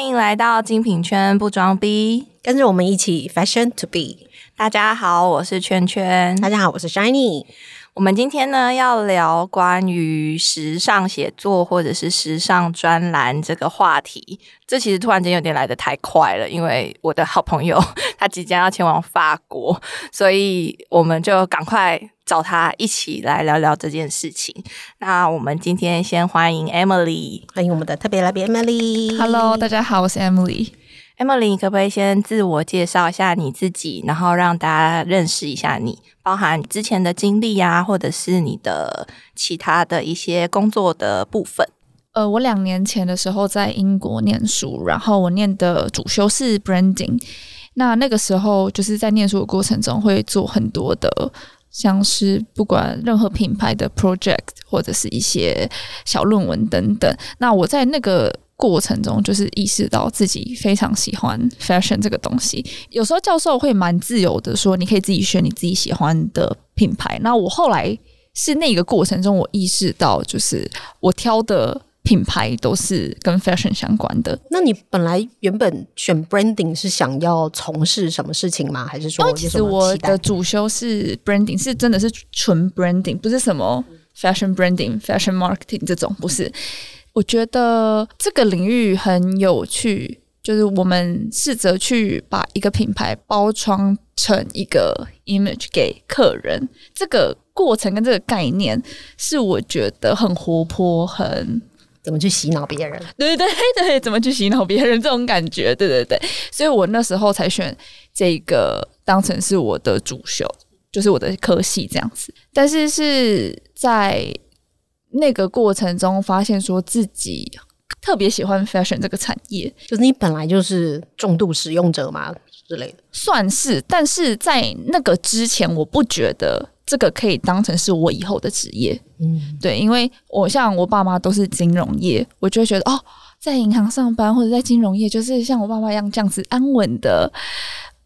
欢迎来到精品圈不装逼，跟着我们一起 fashion to be。大家好，我是圈圈。大家好，我是 Shiny。我们今天呢要聊关于时尚写作或者是时尚专栏这个话题。这其实突然间有点来得太快了，因为我的好朋友 他即将要前往法国，所以我们就赶快找他一起来聊聊这件事情。那我们今天先欢迎 Emily，欢迎我们的特别来宾 Emily。Hello，大家好，我是 Emily。Emily，可不可以先自我介绍一下你自己，然后让大家认识一下你，包含之前的经历啊，或者是你的其他的一些工作的部分？呃，我两年前的时候在英国念书，然后我念的主修是 Branding。那那个时候就是在念书的过程中会做很多的，像是不管任何品牌的 project 或者是一些小论文等等。那我在那个过程中，就是意识到自己非常喜欢 fashion 这个东西。有时候教授会蛮自由的说，你可以自己选你自己喜欢的品牌。那我后来是那个过程中，我意识到，就是我挑的品牌都是跟 fashion 相关的。那你本来原本选 branding 是想要从事什么事情吗？还是说，其实我的主修是 branding，是真的是纯 branding，不是什么 fashion branding、fashion marketing 这种，不是。我觉得这个领域很有趣，就是我们试着去把一个品牌包装成一个 image 给客人，这个过程跟这个概念是我觉得很活泼，很怎么去洗脑别人？对 对对对，怎么去洗脑别人这种感觉？对对对，所以我那时候才选这个当成是我的主修，就是我的科系这样子。但是是在。那个过程中发现，说自己特别喜欢 fashion 这个产业，就是你本来就是重度使用者嘛之类的，算是。但是在那个之前，我不觉得这个可以当成是我以后的职业。嗯，对，因为我像我爸妈都是金融业，我就会觉得哦，在银行上班或者在金融业，就是像我爸妈一样这样子安稳的。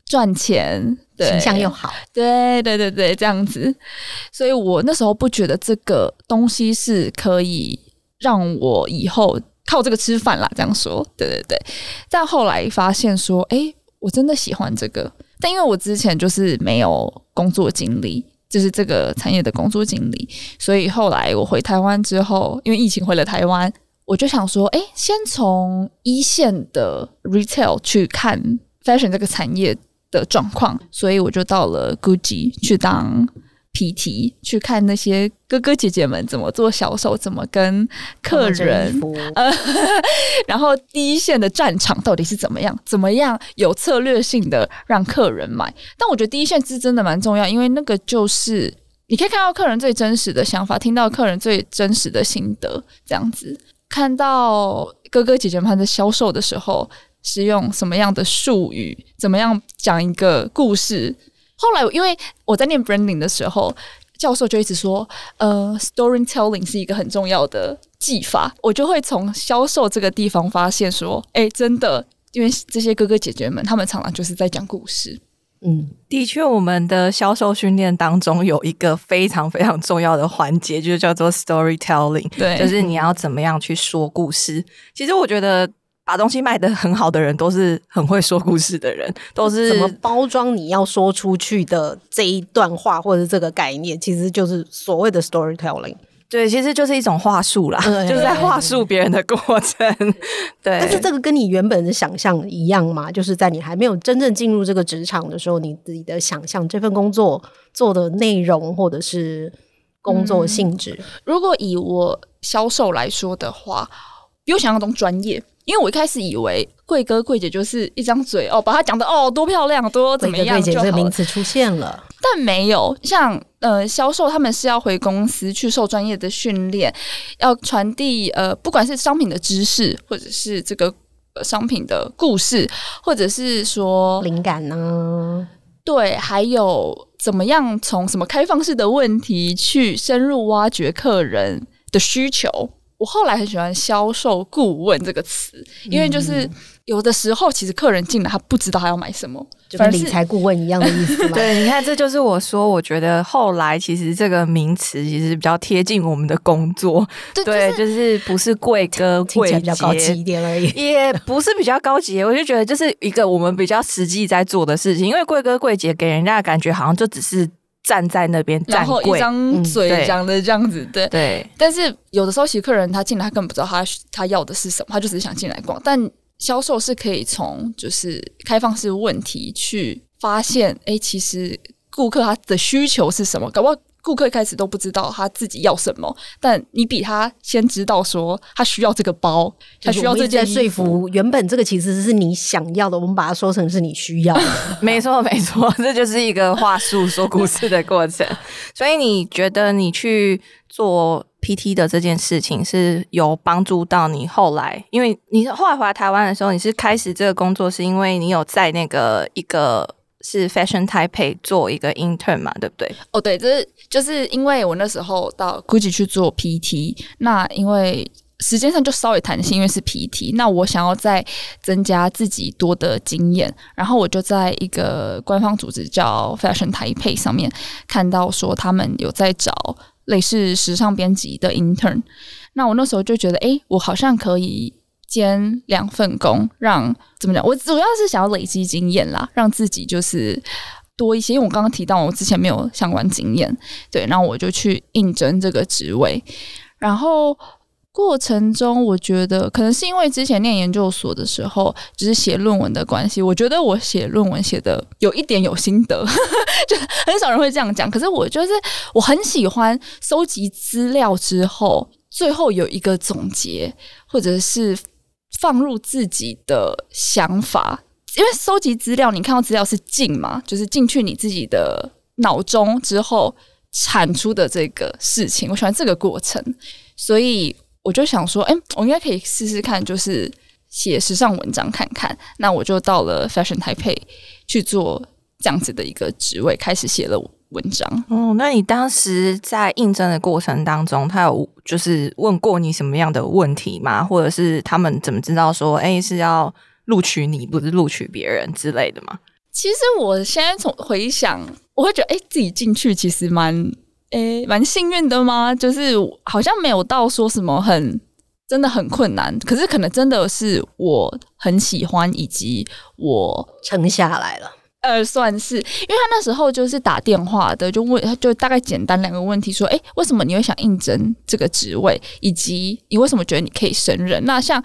赚钱，形象又好，对对对对，这样子，所以我那时候不觉得这个东西是可以让我以后靠这个吃饭啦。这样说，对对对。但后来发现说，哎，我真的喜欢这个，但因为我之前就是没有工作经历，就是这个产业的工作经历，所以后来我回台湾之后，因为疫情回了台湾，我就想说，哎，先从一线的 retail 去看 fashion 这个产业。的状况，所以我就到了 Gucci 去当 PT，去看那些哥哥姐姐们怎么做销售，怎么跟客人，呃，然后第一线的战场到底是怎么样，怎么样有策略性的让客人买。但我觉得第一线是真的蛮重要，因为那个就是你可以看到客人最真实的想法，听到客人最真实的心得，这样子看到哥哥姐姐们在销售的时候。是用什么样的术语？怎么样讲一个故事？后来，因为我在念 branding 的时候，教授就一直说，呃，storytelling 是一个很重要的技法。我就会从销售这个地方发现说，哎，真的，因为这些哥哥姐姐们，他们常常就是在讲故事。嗯，的确，我们的销售训练当中有一个非常非常重要的环节，就是叫做 storytelling，对，就是你要怎么样去说故事。其实我觉得。把东西卖的很好的人，都是很会说故事的人，都是怎么包装你要说出去的这一段话或者这个概念，其实就是所谓的 storytelling。对，其实就是一种话术啦，就是在话术别人的过程。对，但是这个跟你原本的想象一样吗？就是在你还没有真正进入这个职场的时候，你自己的想象这份工作做的内容或者是工作性质。如果以我销售来说的话，比我想象中专业。因为我一开始以为贵哥贵姐就是一张嘴哦，把他讲的哦多漂亮多怎么样就好。这个名词出现了，但没有像呃销售他们是要回公司去受专业的训练，要传递呃不管是商品的知识，或者是这个商品的故事，或者是说灵感呢？对，还有怎么样从什么开放式的问题去深入挖掘客人的需求。我后来很喜欢“销售顾问”这个词，因为就是有的时候其实客人进来他不知道他要买什么，就跟理财顾问一样的意思嘛。对，你看，这就是我说，我觉得后来其实这个名词其实比较贴近我们的工作，对，就是不是贵哥贵比较高级一点而已，也不是比较高级，我就觉得就是一个我们比较实际在做的事情，因为贵哥贵姐给人家的感觉好像就只是。站在那边，然后一张嘴讲的这样子，对对。但是有的时候，其实客人他进来，他根本不知道他他要的是什么，他就只是想进来逛。但销售是可以从就是开放式问题去发现，哎，其实顾客他的需求是什么，搞不好。顾客一开始都不知道他自己要什么，但你比他先知道说他需要这个包，他需要这件说服。原本这个其实是你想要的，我们把它说成是你需要的。没错，没错，这就是一个话术说故事的过程。所以你觉得你去做 PT 的这件事情是有帮助到你后来？因为你后来回来台湾的时候，你是开始这个工作，是因为你有在那个一个。是 Fashion Taipei 做一个 intern 嘛，对不对？哦，对，就是就是因为我那时候到 Gucci 去做 PT，那因为时间上就稍微弹性，因为是 PT，那我想要再增加自己多的经验，然后我就在一个官方组织叫 Fashion Taipei 上面看到说他们有在找类似时尚编辑的 intern，那我那时候就觉得，哎，我好像可以。兼两份工，让怎么讲？我主要是想要累积经验啦，让自己就是多一些。因为我刚刚提到我之前没有相关经验，对，然后我就去应征这个职位。然后过程中，我觉得可能是因为之前念研究所的时候，就是写论文的关系，我觉得我写论文写的有一点有心得，就很少人会这样讲。可是我就是我很喜欢收集资料之后，最后有一个总结，或者是。放入自己的想法，因为收集资料，你看到资料是进嘛，就是进去你自己的脑中之后产出的这个事情。我喜欢这个过程，所以我就想说，哎，我应该可以试试看，就是写时尚文章看看。那我就到了 Fashion Taipei 去做这样子的一个职位，开始写了。文章哦，那你当时在应征的过程当中，他有就是问过你什么样的问题吗？或者是他们怎么知道说，哎，是要录取你，不是录取别人之类的吗？其实我现在从回想，我会觉得，哎，自己进去其实蛮，哎，蛮幸运的吗？就是好像没有到说什么很真的很困难，可是可能真的是我很喜欢，以及我撑下来了。呃，算是，因为他那时候就是打电话的，就问，就大概简单两个问题，说，哎，为什么你会想应征这个职位，以及你为什么觉得你可以胜任？那像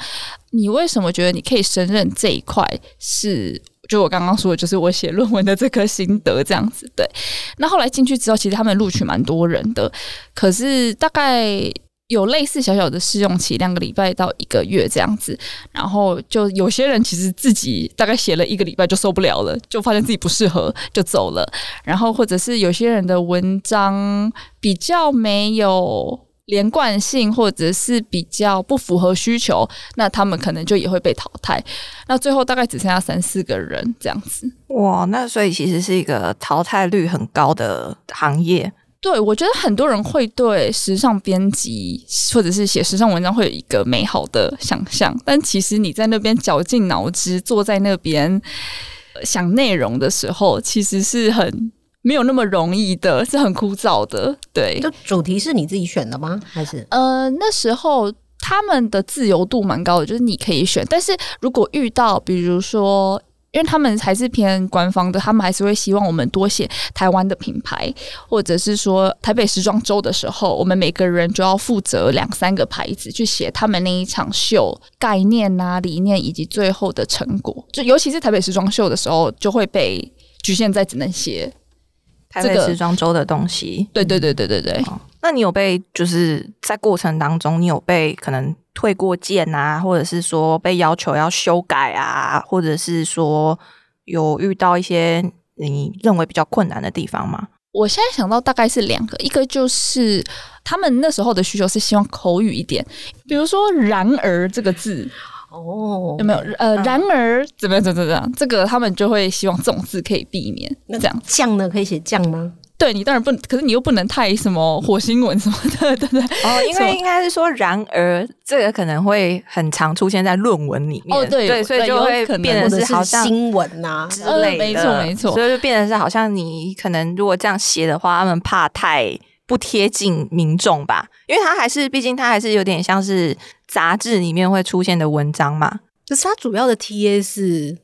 你为什么觉得你可以胜任这一块，是就我刚刚说的，就是我写论文的这颗心得这样子。对，那后来进去之后，其实他们录取蛮多人的，可是大概。有类似小小的试用期，两个礼拜到一个月这样子，然后就有些人其实自己大概写了一个礼拜就受不了了，就发现自己不适合就走了。然后或者是有些人的文章比较没有连贯性，或者是比较不符合需求，那他们可能就也会被淘汰。那最后大概只剩下三四个人这样子。哇，那所以其实是一个淘汰率很高的行业。对，我觉得很多人会对时尚编辑或者是写时尚文章会有一个美好的想象，但其实你在那边绞尽脑汁坐在那边想内容的时候，其实是很没有那么容易的，是很枯燥的。对，就主题是你自己选的吗？还是呃那时候他们的自由度蛮高的，就是你可以选，但是如果遇到比如说。因为他们还是偏官方的，他们还是会希望我们多写台湾的品牌，或者是说台北时装周的时候，我们每个人就要负责两三个牌子去写他们那一场秀概念啊、理念以及最后的成果。就尤其是台北时装秀的时候，就会被局限在只能写台北时装周的东西。对对对对对对。那你有被就是在过程当中，你有被可能？退过件啊，或者是说被要求要修改啊，或者是说有遇到一些你认为比较困难的地方吗？我现在想到大概是两个，一个就是他们那时候的需求是希望口语一点，比如说“然而”这个字，哦，有没有？呃，然而怎么样？怎么怎么样？这个他们就会希望这种字可以避免。那这样酱呢？可以写酱吗？对你当然不能，可是你又不能太什么火星文什么的，对不对？哦，因为应该是说，然而这个可能会很常出现在论文里面，哦对对，所以就会可能变得是好像新闻呐、之呃类的，没错没错所以就变得是好像你可能如果这样写的话，他们怕太不贴近民众吧，因为它还是毕竟它还是有点像是杂志里面会出现的文章嘛，可是它主要的 TA 是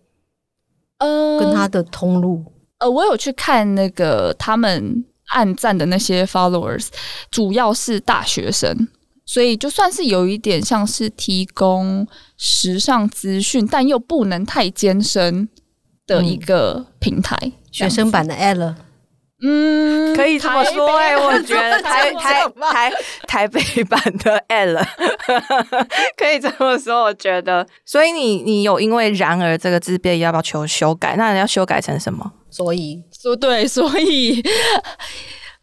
呃，跟它的通路，呃，我有去看那个他们暗赞的那些 followers，主要是大学生，所以就算是有一点像是提供时尚资讯，但又不能太艰深的一个平台。学生版的 L，嗯，可以这么说哎、我觉得台台台台北版的 L，可以这么说，我觉得。所以你你有因为“然而”这个字变要不要求修改？那你要修改成什么？所以说对，所以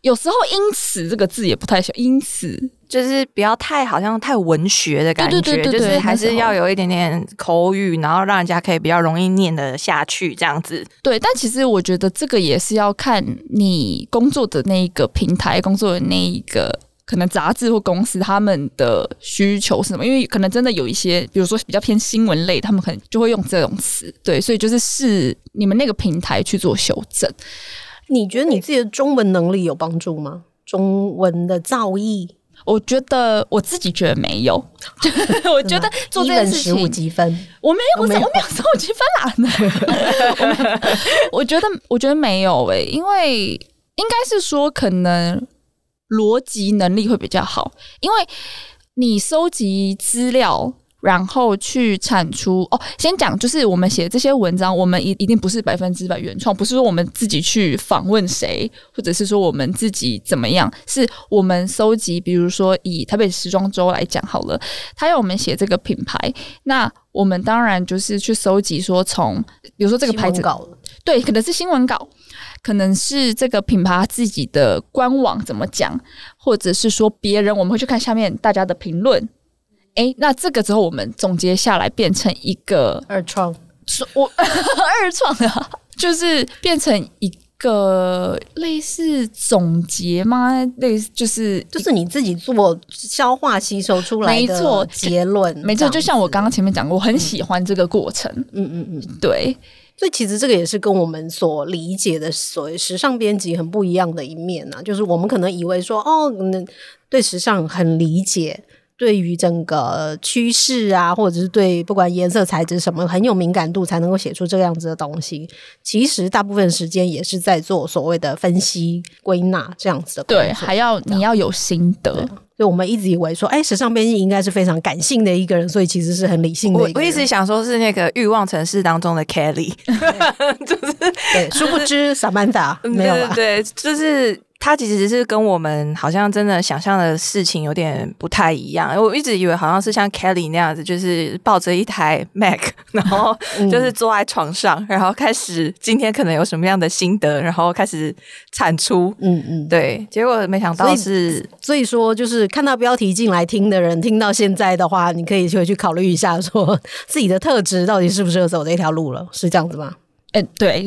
有时候“因此”这个字也不太小，因此就是不要太好像太文学的感觉，对对对对就是还是要有一点点口语，然后让人家可以比较容易念得下去，这样子。对，但其实我觉得这个也是要看你工作的那一个平台、工作的那一个可能杂志或公司他们的需求是什么，因为可能真的有一些，比如说比较偏新闻类，他们可能就会用这种词。对，所以就是是你们那个平台去做修正。你觉得你自己的中文能力有帮助吗？中文的造诣，我觉得我自己觉得没有，我觉得做这件事十五情，积分，我没有，我没有没有，我没有十五积分 啦。我觉得，我觉得没有诶、因为应该是说可能逻辑能力会比较好，因为你收集资料。然后去产出哦，先讲就是我们写这些文章，我们一一定不是百分之百原创，不是说我们自己去访问谁，或者是说我们自己怎么样，是我们搜集，比如说以台北时装周来讲好了，他要我们写这个品牌，那我们当然就是去搜集说从，比如说这个牌子稿对，可能是新闻稿，可能是这个品牌自己的官网怎么讲，或者是说别人，我们会去看下面大家的评论。诶，那这个之后我们总结下来，变成一个二创，说我 二创啊，就是变成一个类似总结吗？类似就是就是你自己做消化吸收出来的没错结论，没错，就像我子刚刚前面讲过，我很喜欢这个过程。嗯嗯嗯，对，所以其实这个也是跟我们所理解的所谓时尚编辑很不一样的一面呐、就是我们可能以为说哦，嗯，对时尚很理解。对于整个趋势啊，或者是对不管颜色、材质什么很有敏感度，才能够写出这个样子的东西。其实大部分时间也是在做所谓的分析、归纳这样子的。对，还要你要有心得。所以我们一直以为说，哎，时尚编辑应该是非常感性的一个人，所以其实是很理性的我一个人。我一直想说是那个欲望城市当中的 Kelly，对，殊不知 Samantha 没有啦。对对，就是他其实是跟我们好像真的想象的事情有点不太一样。我一直以为好像是像 Kelly 那样子，就是抱着一台 Mac，然后就是坐在床上，然后开始今天可能有什么样的心得，然后开始产出。嗯嗯，对，结果没想到是所以说，就是看到标题进来听的人，听到现在的话，你可以回去考虑一下，说自己的特质到底适不适合走这条路了，是这样子吗？哎、对，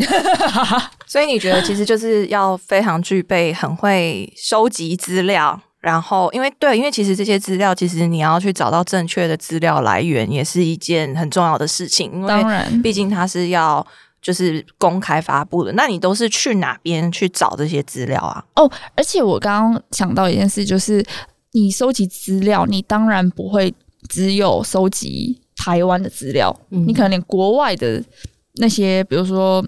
所以你觉得其实就是要非常具备很会收集资料，然后因为对，因为其实这些资料其实你要去找到正确的资料来源，也是一件很重要的事情，因为当然，毕竟它是要就是公开发布的。那你都是去哪边去找这些资料啊？哦，而且我刚刚想到一件事，就是你收集资料，你当然不会只有收集台湾的资料，嗯你可能连国外的那些，比如说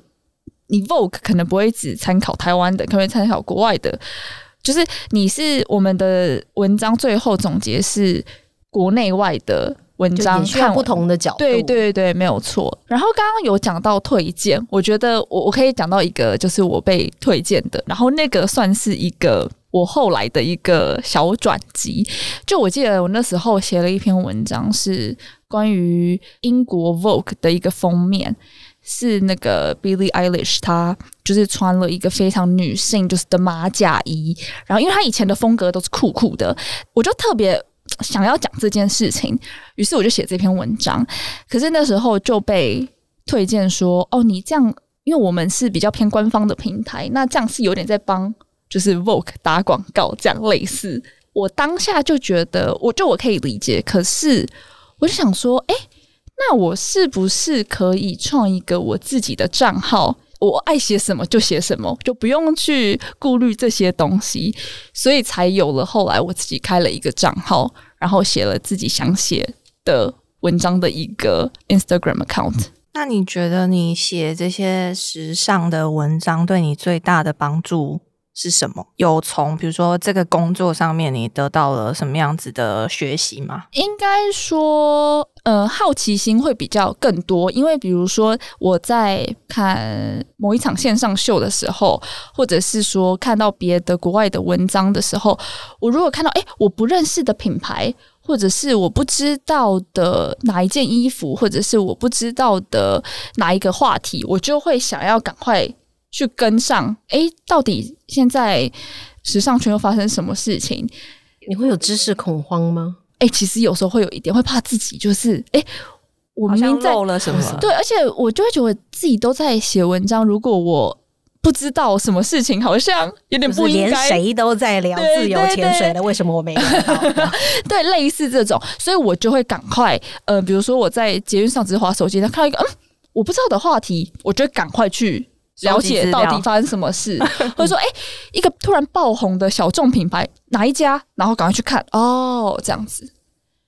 你 Vogue 可能不会只参考台湾的，可能会参考国外的。就是你是我们的文章最后总结是国内外的文章，看不同的角度。对对对，没有错。然后刚刚有讲到推荐，我觉得我我可以讲到一个，就是我被推荐的，然后那个算是一个我后来的一个小转机。就我记得我那时候写了一篇文章，是关于英国 Vogue 的一个封面。是那个 Billie Eilish，她就是穿了一个非常女性就是的马甲衣，然后因为她以前的风格都是酷酷的，我就特别想要讲这件事情，于是我就写这篇文章。可是那时候就被推荐说，哦，你这样，因为我们是比较偏官方的平台，那这样是有点在帮就是 Vogue 打广告这样类似。我当下就觉得，我就我可以理解，可是我就想说，哎、那我是不是可以创一个我自己的账号？我爱写什么就写什么，就不用去顾虑这些东西，所以才有了后来我自己开了一个账号，然后写了自己想写的文章的一个 Instagram account。那你觉得你写这些时尚的文章对你最大的帮助是什么？有从比如说这个工作上面你得到了什么样子的学习吗？应该说，呃，好奇心会比较更多，因为比如说我在看某一场线上秀的时候，或者是说看到别的国外的文章的时候，我如果看到诶我不认识的品牌，或者是我不知道的哪一件衣服，或者是我不知道的哪一个话题，我就会想要赶快去跟上。诶，到底现在时尚圈又发生什么事情？你会有知识恐慌吗？哎、其实有时候会有一点会怕自己，就是哎、诶我明明在漏了什么？对，而且我就会觉得自己都在写文章，如果我不知道什么事情，好像有点就是连不应该，谁都在聊自由潜水的，为什么我没有？对，类似这种，所以我就会赶快，呃，比如说我在捷运上只是滑手机，他看到一个嗯我不知道的话题，我就会赶快去。了解到底发生什么事，或者说，哎、一个突然爆红的小众品牌哪一家，然后赶快去看，哦，这样子，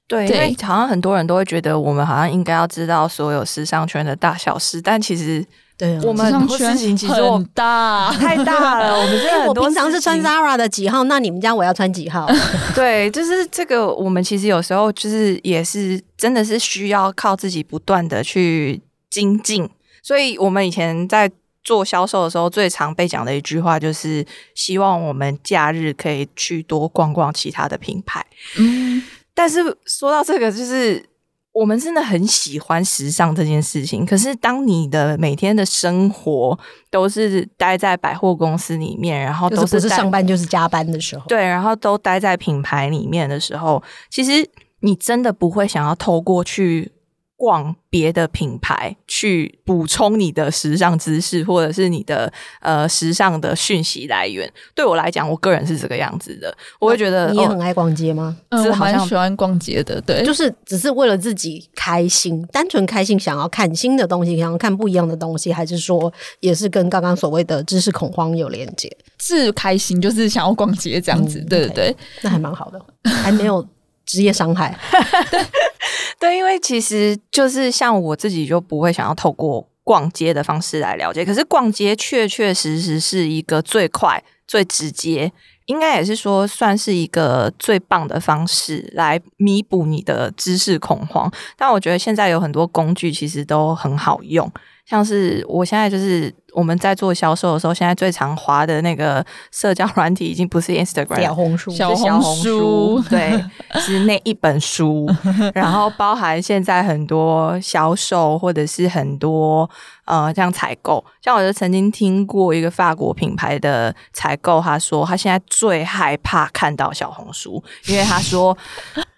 对，因为好像很多人都会觉得我们好像应该要知道所有时尚圈的大小事，但其实对啊，我们事圈情其实很大，太大了，我们真的我平常是穿 Zara 的几号，那你们家我要穿几号？对，就是这个，我们其实有时候就是也是真的是需要靠自己不断的去精进，所以我们以前在做销售的时候，最常被讲的一句话就是希望我们假日可以去多逛逛其他的品牌。嗯，但是说到这个，就是我们真的很喜欢时尚这件事情。可是当你的每天的生活都是待在百货公司里面，然后都不是上班就是加班的时候。对，然后都待在品牌里面的时候，其实你真的不会想要透过去逛别的品牌去补充你的时尚知识，或者是你的呃时尚的讯息来源。对我来讲，我个人是这个样子的，我会觉得哦你也很爱逛街吗？嗯，好像蛮喜欢逛街的，对，就是只是为了自己开心，单纯开心，想要看新的东西，想要看不一样的东西，还是说也是跟刚刚所谓的知识恐慌有连接？是开心，就是想要逛街这样子，嗯对对对，那还蛮好的，还没有职业伤害。对，因为其实就是像我自己就不会想要透过逛街的方式来了解，可是逛街确确实实是一个最快、最直接，应该也是说算是一个最棒的方式来弥补你的知识恐慌。但我觉得现在有很多工具其实都很好用，像是我现在就是我们在做销售的时候，现在最常滑的那个社交软体已经不是 Instagram，小红书，小红书，对，是那一本书，然后包含现在很多销售或者是很多呃像采购，像我就曾经听过一个法国品牌的采购，他说他现在最害怕看到小红书，因为他说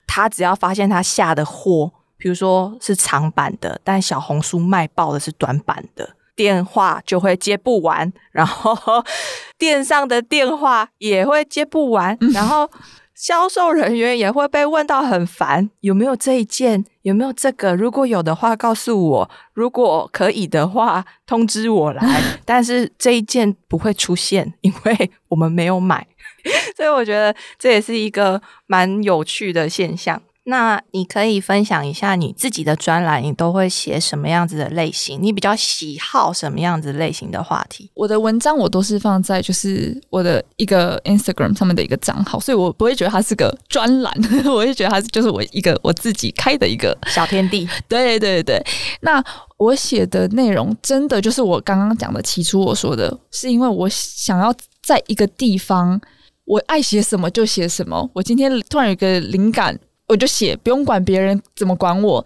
他只要发现他下的货，比如说是长版的，但小红书卖爆的是短版的。电话就会接不完，然后 店上的电话也会接不完，然后销售人员也会被问到很烦，有没有这一件？有没有这个？如果有的话，告诉我；如果可以的话，通知我来。但是这一件不会出现，因为我们没有买，所以我觉得这也是一个蛮有趣的现象。那你可以分享一下你自己的专栏，你都会写什么样子的类型？你比较喜好什么样子类型的话题？我的文章我都是放在就是我的一个 Instagram 上面的一个账号，所以我不会觉得它是个专栏，我会觉得它是就是我一个我自己开的一个小天地，对对对，那我写的内容真的就是我刚刚讲的，起初我说的，是因为我想要在一个地方，我爱写什么就写什么。我今天突然有一个灵感，我就写，不用管别人怎么管我。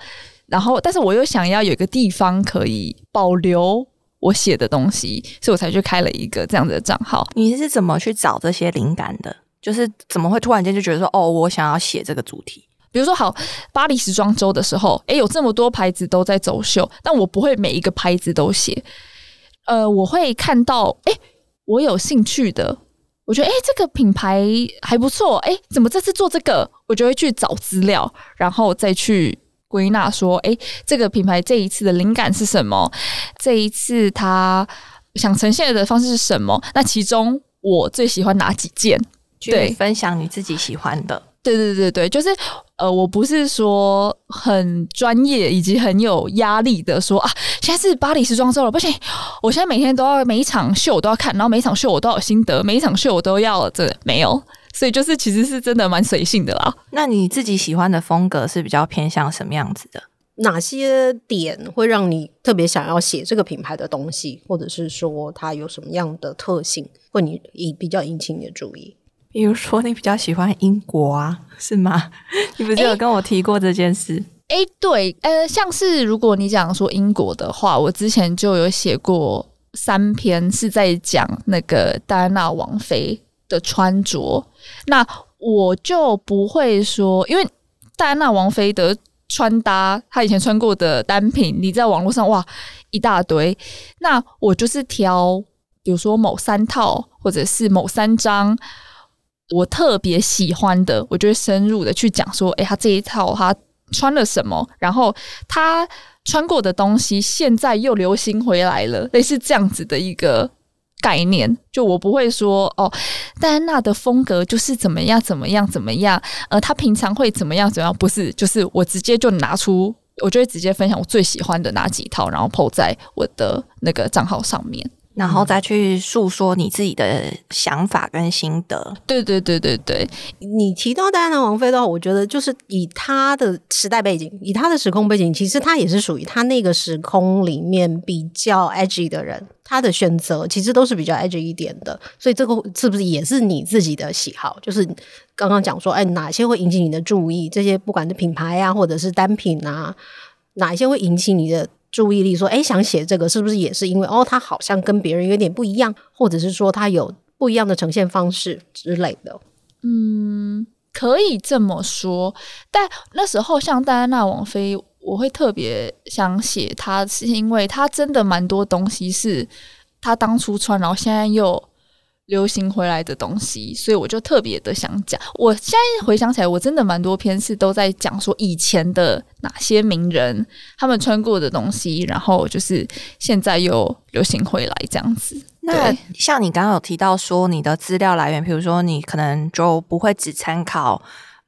然后，但是我又想要有一个地方可以保留我写的东西，所以我才去开了一个这样子的账号。你是怎么去找这些灵感的？就是怎么会突然间就觉得说，哦，我想要写这个主题？比如说，好，巴黎时装周的时候，诶，有这么多牌子都在走秀，但我不会每一个牌子都写。呃，我会看到，诶，我有兴趣的，我觉得哎、诶这个品牌还不错，哎、怎么这次做这个？我就会去找资料，然后再去归纳说，哎、这个品牌这一次的灵感是什么？这一次它想呈现的方式是什么？那其中我最喜欢哪几件？对去分享你自己喜欢的。对对对对，就是呃，我不是说很专业以及很有压力的说啊，现在是巴黎时装周了，不行，我现在每天都要每一场秀我都要看，然后每一场秀我都有心得，每一场秀我都要这没有，所以就是其实是真的蛮随性的啦。那你自己喜欢的风格是比较偏向什么样子的？哪些点会让你特别想要写这个品牌的东西，或者是说它有什么样的特性，会你引比较引起你的注意？比如说你比较喜欢英国啊，是吗？你不是有跟我提过这件事？诶，对，呃，像是如果你讲说英国的话，我之前就有写过三篇是在讲那个戴安娜王妃的穿着，那我就不会说，因为戴安娜王妃的穿搭，她以前穿过的单品，你在网络上哇一大堆，那我就是挑，比如说某三套或者是某三张。我特别喜欢的，我就会深入的去讲说，诶，他这一套他穿了什么，然后他穿过的东西现在又流行回来了，类似这样子的一个概念。就我不会说哦，戴安娜的风格就是怎么样怎么样怎么样，呃，她平常会怎么样怎么样，不是，就是我直接就拿出，我就会直接分享我最喜欢的哪几套，然后 PO 在我的那个账号上面。然后再去诉说你自己的想法跟心得。对对对对对，你提到戴安娜王妃的话，我觉得就是以她的时代背景，以她的时空背景，其实她也是属于她那个时空里面比较 edgy 的人，她的选择其实都是比较 edgy 一点的。所以这个是不是也是你自己的喜好？就是刚刚讲说，哎，哪些会引起你的注意？这些不管是品牌啊，或者是单品啊，哪一些会引起你的？注意力说，哎，想写这个是不是也是因为哦，他好像跟别人有点不一样，或者是说他有不一样的呈现方式之类的？嗯，可以这么说。但那时候像戴安娜王妃，我会特别想写她，是因为她真的蛮多东西是她当初穿，然后现在又流行回来的东西，所以我就特别的想讲。我现在回想起来，我真的蛮多篇是都在讲说以前的哪些名人他们穿过的东西，然后就是现在又流行回来这样子。那像你刚刚有提到说你的资料来源，比如说你可能就不会只参考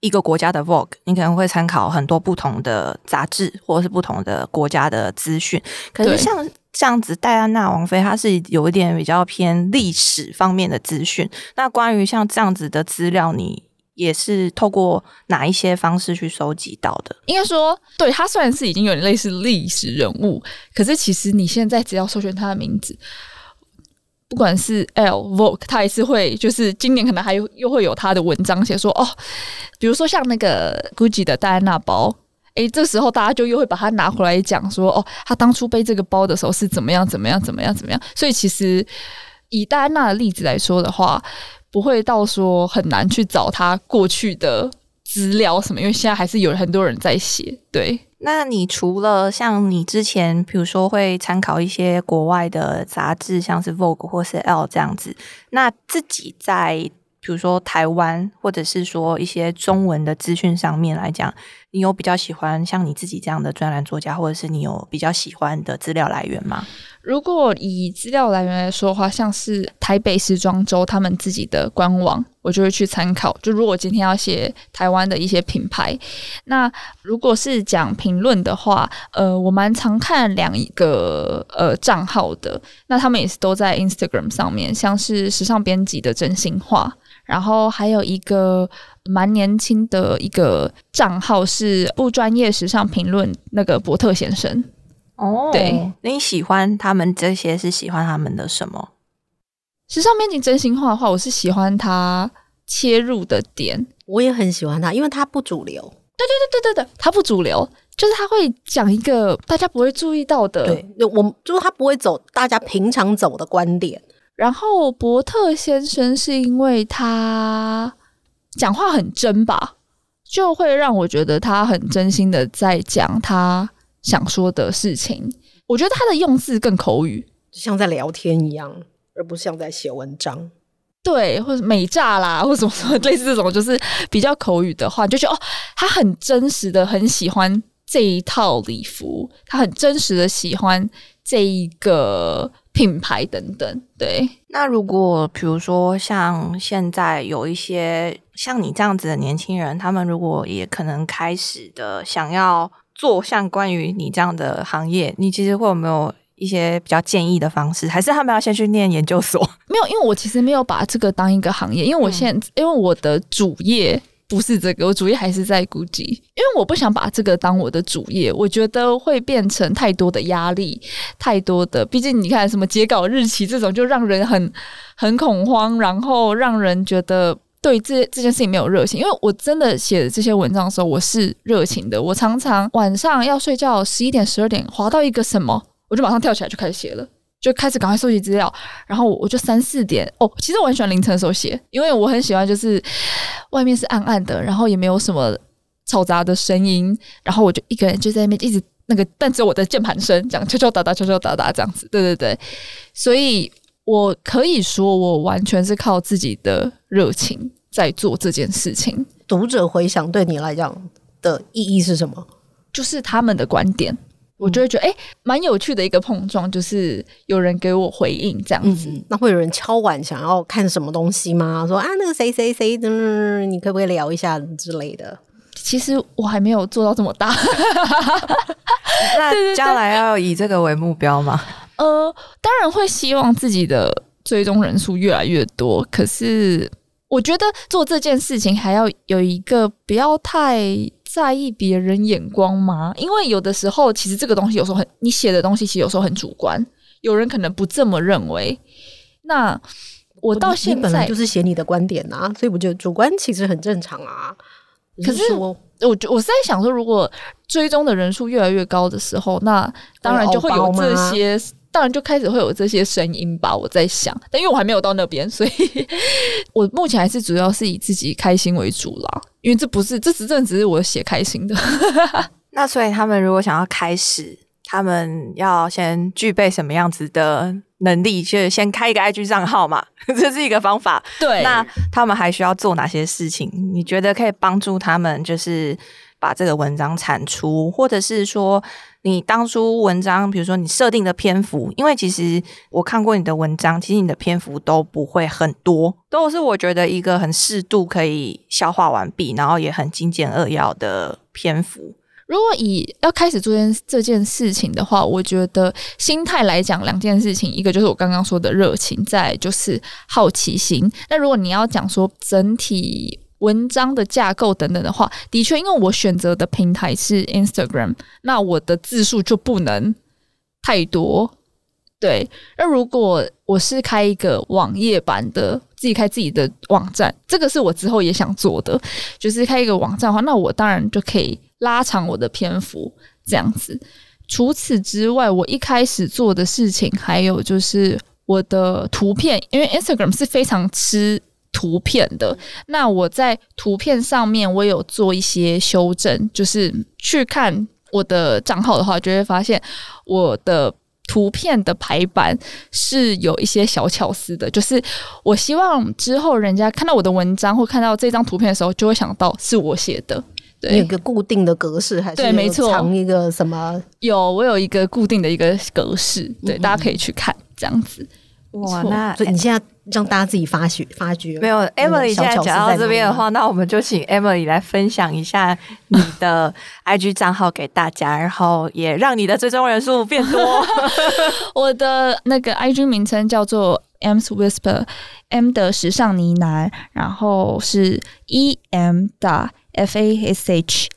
一个国家的 Vogue，你可能会参考很多不同的杂志或者是不同的国家的资讯。可是像这样子，戴安娜王妃她是有一点比较偏历史方面的资讯。那关于像这样子的资料，你也是透过哪一些方式去收集到的？应该说，对她虽然是已经有点类似历史人物，可是其实你现在只要搜寻她的名字，不管是 L Vogue，他还是会就是今年可能还有又会有他的文章写说哦，比如说像那个 Gucci 的戴安娜包。诶，这时候大家就又会把它拿回来讲说，哦，他当初背这个包的时候是怎么样怎么样怎么样怎么样。所以其实以戴安娜的例子来说的话，不会到说很难去找他过去的资料什么，因为现在还是有很多人在写。对，那你除了像你之前，比如说会参考一些国外的杂志，像是 Vogue 或是 L 这样子，那自己在比如说台湾或者是说一些中文的资讯上面来讲，你有比较喜欢像你自己这样的专栏作家，或者是你有比较喜欢的资料来源吗？如果以资料来源来说的话，像是台北时装周他们自己的官网，我就会去参考。就如果今天要写台湾的一些品牌，那如果是讲评论的话，呃，我蛮常看两个呃账号的，那他们也是都在 Instagram 上面，像是时尚编辑的真心话，然后还有一个蛮年轻的一个账号是不专业时尚评论那个伯特先生。哦对，你喜欢他们这些是喜欢他们的什么？时尚编辑真心话的话，我是喜欢他切入的点。我也很喜欢他，因为他不主流。对对对对对对，他不主流，就是他会讲一个大家不会注意到的。对，我就是他不会走大家平常走的观点。然后伯特先生是因为他讲话很真吧，就会让我觉得他很真心的在讲他想说的事情。我觉得他的用字更口语。就像在聊天一样，而不像在写文章。对，或者美炸啦，或者什么什么类似这种，就是比较口语的话，就觉得哦，他很真实的很喜欢这一套礼服，他很真实的喜欢这一个品牌等等。对，那如果比如说像现在有一些像你这样子的年轻人，他们如果也可能开始的想要做像关于你这样的行业，你其实会有没有？一些比较建议的方式，还是他们要先去念研究所？没有，因为我其实没有把这个当一个行业，因为我现因为我的主业不是这个，我主业还是在估计，因为我不想把这个当我的主业，我觉得会变成太多的压力，太多的，毕竟你看什么截稿日期这种，就让人很很恐慌，然后让人觉得对这这件事情没有热情。因为我真的写这些文章的时候，我是热情的，我常常晚上要睡觉，十一点、十二点划到一个什么。我就马上跳起来就开始写了，就开始赶快收集资料，然后我就三四点哦，其实我很喜欢凌晨的时候写，因为我很喜欢就是外面是暗暗的，然后也没有什么嘈杂的声音，然后我就一个人就在那边一直那个，但只有我的键盘声，这样敲敲打打敲敲打打这样子，对对对，所以我可以说我完全是靠自己的热情在做这件事情。读者回想对你来讲的意义是什么？就是他们的观点。我就会觉得，哎，蛮有趣的一个碰撞，就是有人给我回应这样子。那会有人敲碗想要看什么东西吗？说啊，那个谁谁谁，嗯，你可不可以聊一下之类的？其实我还没有做到这么大。那将来要以这个为目标吗？呃，当然会希望自己的追踪人数越来越多。可是我觉得做这件事情还要有一个不要太。在意别人眼光吗？因为有的时候，其实这个东西有时候很，你写的东西其实有时候很主观，有人可能不这么认为。那我到现在就是写你的观点呐，所以我觉得主观其实很正常啊。可是我，我我是在想说，如果追踪的人数越来越高的时候，那当然就会有这些。当然就开始会有这些声音吧，我在想，但因为我还没有到那边，所以 我目前还是主要是以自己开心为主啦。因为这不是，这只正只是我写开心的。那所以他们如果想要开始，他们要先具备什么样子的能力？就是先开一个 IG 账号嘛，这是一个方法。对，那他们还需要做哪些事情？你觉得可以帮助他们，就是把这个文章产出，或者是说？你当初文章，比如说你设定的篇幅，因为其实我看过你的文章，其实你的篇幅都不会很多，都是我觉得一个很适度可以消化完毕，然后也很精简扼要的篇幅。如果以要开始做件这件事情的话，我觉得心态来讲，两件事情，一个就是我刚刚说的热情，再就是好奇心。那如果你要讲说整体。文章的架构等等的话，的确，因为我选择的平台是 Instagram，那我的字数就不能太多。对，那如果我是开一个网页版的，自己开自己的网站，这个是我之后也想做的，就是开一个网站的话，那我当然就可以拉长我的篇幅这样子。除此之外，我一开始做的事情还有就是我的图片，因为 Instagram 是非常吃。图片的那我在图片上面我有做一些修正，就是去看我的账号的话，就会发现我的图片的排版是有一些小巧思的。就是我希望之后人家看到我的文章或看到这张图片的时候，就会想到是我写的。对，有个固定的格式还是对，没错，藏一个什么？有，我有一个固定的一个格式，对，大家可以去看这样子。哇，那所以你现在让大家自己发掘发掘。没有，Emily 现在讲到这边的话，那我们就请 Emily 来分享一下你的 IG 账号给大家，然后也让你的追踪人数变多。我的那个 IG 名称叫做 M's Whisper，M 的时尚呢喃，然后是 E M 的 F A S H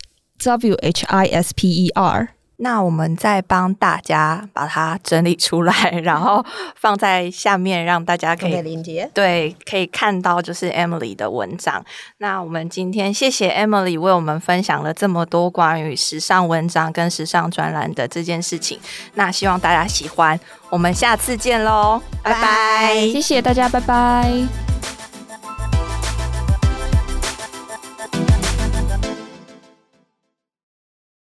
W H I S P E R。那我们再帮大家把它整理出来，然后放在下面，让大家可以连接，对，可以看到就是 Emily 的文章。那我们今天谢谢 Emily 为我们分享了这么多关于时尚文章跟时尚专栏的这件事情。那希望大家喜欢，我们下次见喽，拜拜！谢谢大家，拜拜。